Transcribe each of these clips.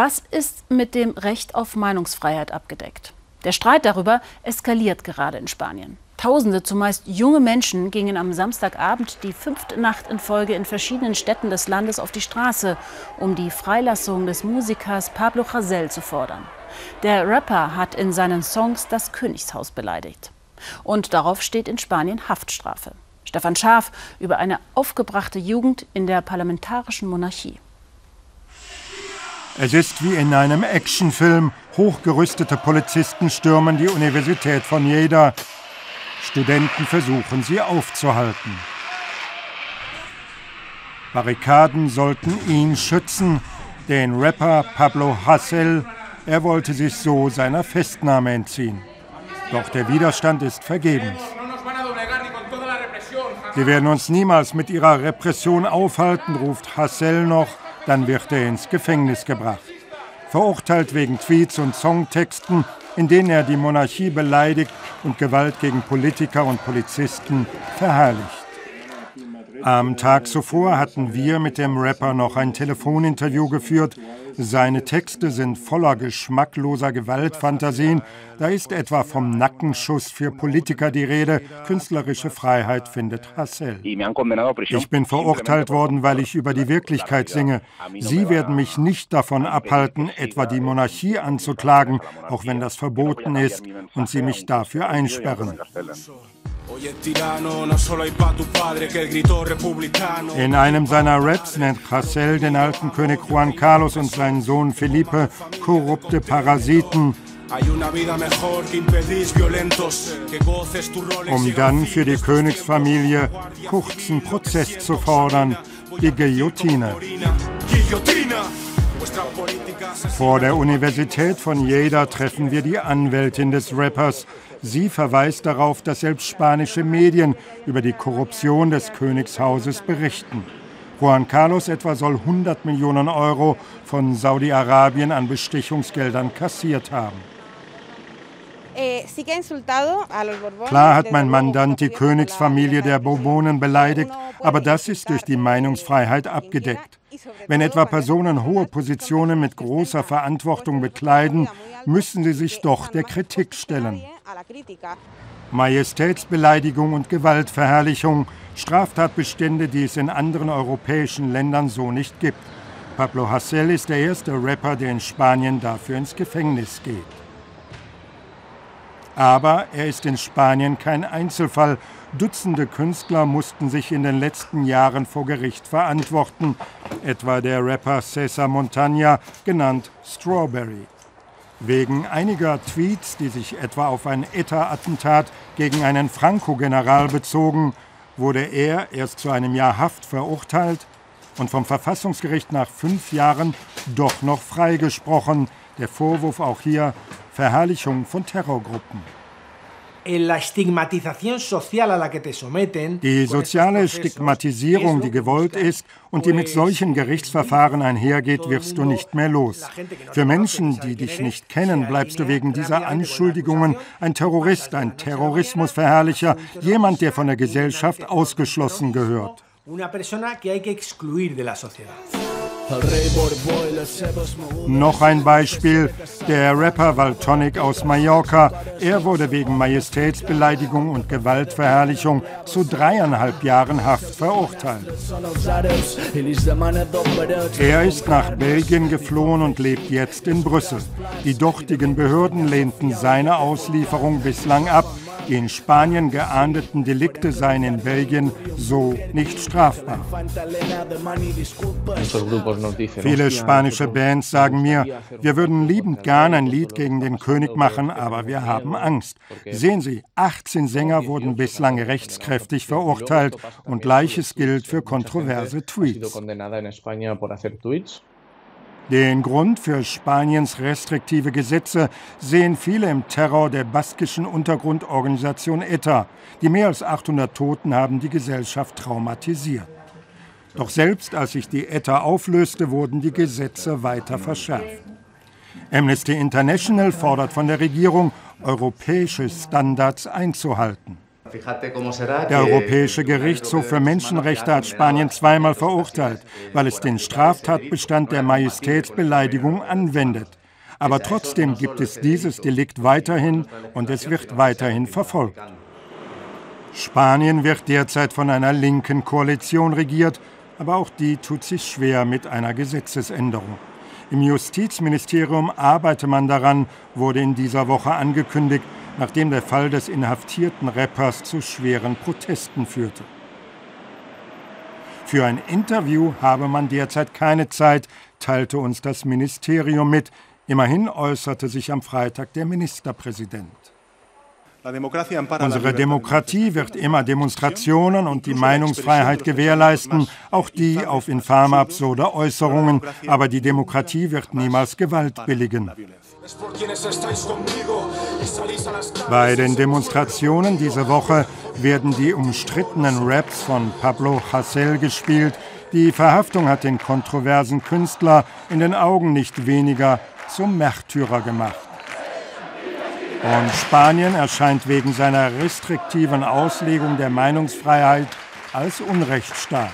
Was ist mit dem Recht auf Meinungsfreiheit abgedeckt? Der Streit darüber eskaliert gerade in Spanien. Tausende, zumeist junge Menschen, gingen am Samstagabend die fünfte Nacht in Folge in verschiedenen Städten des Landes auf die Straße, um die Freilassung des Musikers Pablo Chasel zu fordern. Der Rapper hat in seinen Songs das Königshaus beleidigt. Und darauf steht in Spanien Haftstrafe. Stefan Schaaf über eine aufgebrachte Jugend in der parlamentarischen Monarchie. Es ist wie in einem Actionfilm. Hochgerüstete Polizisten stürmen die Universität von Jeda. Studenten versuchen sie aufzuhalten. Barrikaden sollten ihn schützen, den Rapper Pablo Hassel. Er wollte sich so seiner Festnahme entziehen. Doch der Widerstand ist vergebens. Sie werden uns niemals mit ihrer Repression aufhalten, ruft Hassel noch, dann wird er ins Gefängnis gebracht. Verurteilt wegen Tweets und Songtexten, in denen er die Monarchie beleidigt und Gewalt gegen Politiker und Polizisten verherrlicht. Am Tag zuvor hatten wir mit dem Rapper noch ein Telefoninterview geführt. Seine Texte sind voller geschmackloser Gewaltfantasien. Da ist etwa vom Nackenschuss für Politiker die Rede. Künstlerische Freiheit findet Hassel. Ich bin verurteilt worden, weil ich über die Wirklichkeit singe. Sie werden mich nicht davon abhalten, etwa die Monarchie anzuklagen, auch wenn das verboten ist und sie mich dafür einsperren. In einem seiner Raps nennt Hassel den alten König Juan Carlos und seinen Sohn Felipe korrupte Parasiten, um dann für die Königsfamilie kurzen Prozess zu fordern, die Guillotine. Vor der Universität von Lleida treffen wir die Anwältin des Rappers, Sie verweist darauf, dass selbst spanische Medien über die Korruption des Königshauses berichten. Juan Carlos etwa soll 100 Millionen Euro von Saudi-Arabien an Bestechungsgeldern kassiert haben. Eh, Klar hat mein Mandant die Königsfamilie der Bourbonen beleidigt, aber das ist durch die Meinungsfreiheit abgedeckt. Wenn etwa Personen hohe Positionen mit großer Verantwortung bekleiden, müssen sie sich doch der Kritik stellen. Majestätsbeleidigung und Gewaltverherrlichung, Straftatbestände, die es in anderen europäischen Ländern so nicht gibt. Pablo Hassel ist der erste Rapper, der in Spanien dafür ins Gefängnis geht. Aber er ist in Spanien kein Einzelfall. Dutzende Künstler mussten sich in den letzten Jahren vor Gericht verantworten, etwa der Rapper Cesar Montaña, genannt Strawberry. Wegen einiger Tweets, die sich etwa auf ein ETA-Attentat gegen einen Franco-General bezogen, wurde er erst zu einem Jahr Haft verurteilt und vom Verfassungsgericht nach fünf Jahren doch noch freigesprochen. Der Vorwurf auch hier Verherrlichung von Terrorgruppen. Die soziale Stigmatisierung, die gewollt ist und die mit solchen Gerichtsverfahren einhergeht, wirst du nicht mehr los. Für Menschen, die dich nicht kennen, bleibst du wegen dieser Anschuldigungen ein Terrorist, ein Terrorismusverherrlicher, jemand, der von der Gesellschaft ausgeschlossen gehört. Una persona que hay que excluir de la sociedad. Noch ein Beispiel, der Rapper Valtonic aus Mallorca. Er wurde wegen Majestätsbeleidigung und Gewaltverherrlichung zu dreieinhalb Jahren Haft verurteilt. Er ist nach Belgien geflohen und lebt jetzt in Brüssel. Die dortigen Behörden lehnten seine Auslieferung bislang ab. Die in Spanien geahndeten Delikte seien in Belgien so nicht strafbar. Viele spanische Bands sagen mir, wir würden liebend gern ein Lied gegen den König machen, aber wir haben Angst. Sehen Sie, 18 Sänger wurden bislang rechtskräftig verurteilt und gleiches gilt für kontroverse Tweets. Den Grund für Spaniens restriktive Gesetze sehen viele im Terror der baskischen Untergrundorganisation ETA. Die mehr als 800 Toten haben die Gesellschaft traumatisiert. Doch selbst als sich die ETA auflöste, wurden die Gesetze weiter verschärft. Amnesty International fordert von der Regierung, europäische Standards einzuhalten. Der Europäische Gerichtshof für Menschenrechte hat Spanien zweimal verurteilt, weil es den Straftatbestand der Majestätsbeleidigung anwendet. Aber trotzdem gibt es dieses Delikt weiterhin und es wird weiterhin verfolgt. Spanien wird derzeit von einer linken Koalition regiert, aber auch die tut sich schwer mit einer Gesetzesänderung. Im Justizministerium arbeite man daran, wurde in dieser Woche angekündigt, nachdem der Fall des inhaftierten Rappers zu schweren Protesten führte. Für ein Interview habe man derzeit keine Zeit, teilte uns das Ministerium mit. Immerhin äußerte sich am Freitag der Ministerpräsident. Unsere Demokratie wird immer Demonstrationen und die Meinungsfreiheit gewährleisten, auch die auf infame, absurde Äußerungen. Aber die Demokratie wird niemals Gewalt billigen. Bei den Demonstrationen diese Woche werden die umstrittenen Raps von Pablo Hasél gespielt. Die Verhaftung hat den kontroversen Künstler in den Augen nicht weniger zum Märtyrer gemacht. Und Spanien erscheint wegen seiner restriktiven Auslegung der Meinungsfreiheit als Unrechtsstaat.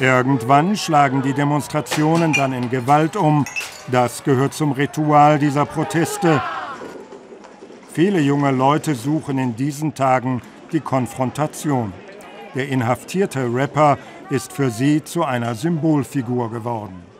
Irgendwann schlagen die Demonstrationen dann in Gewalt um. Das gehört zum Ritual dieser Proteste. Viele junge Leute suchen in diesen Tagen die Konfrontation. Der inhaftierte Rapper ist für sie zu einer Symbolfigur geworden.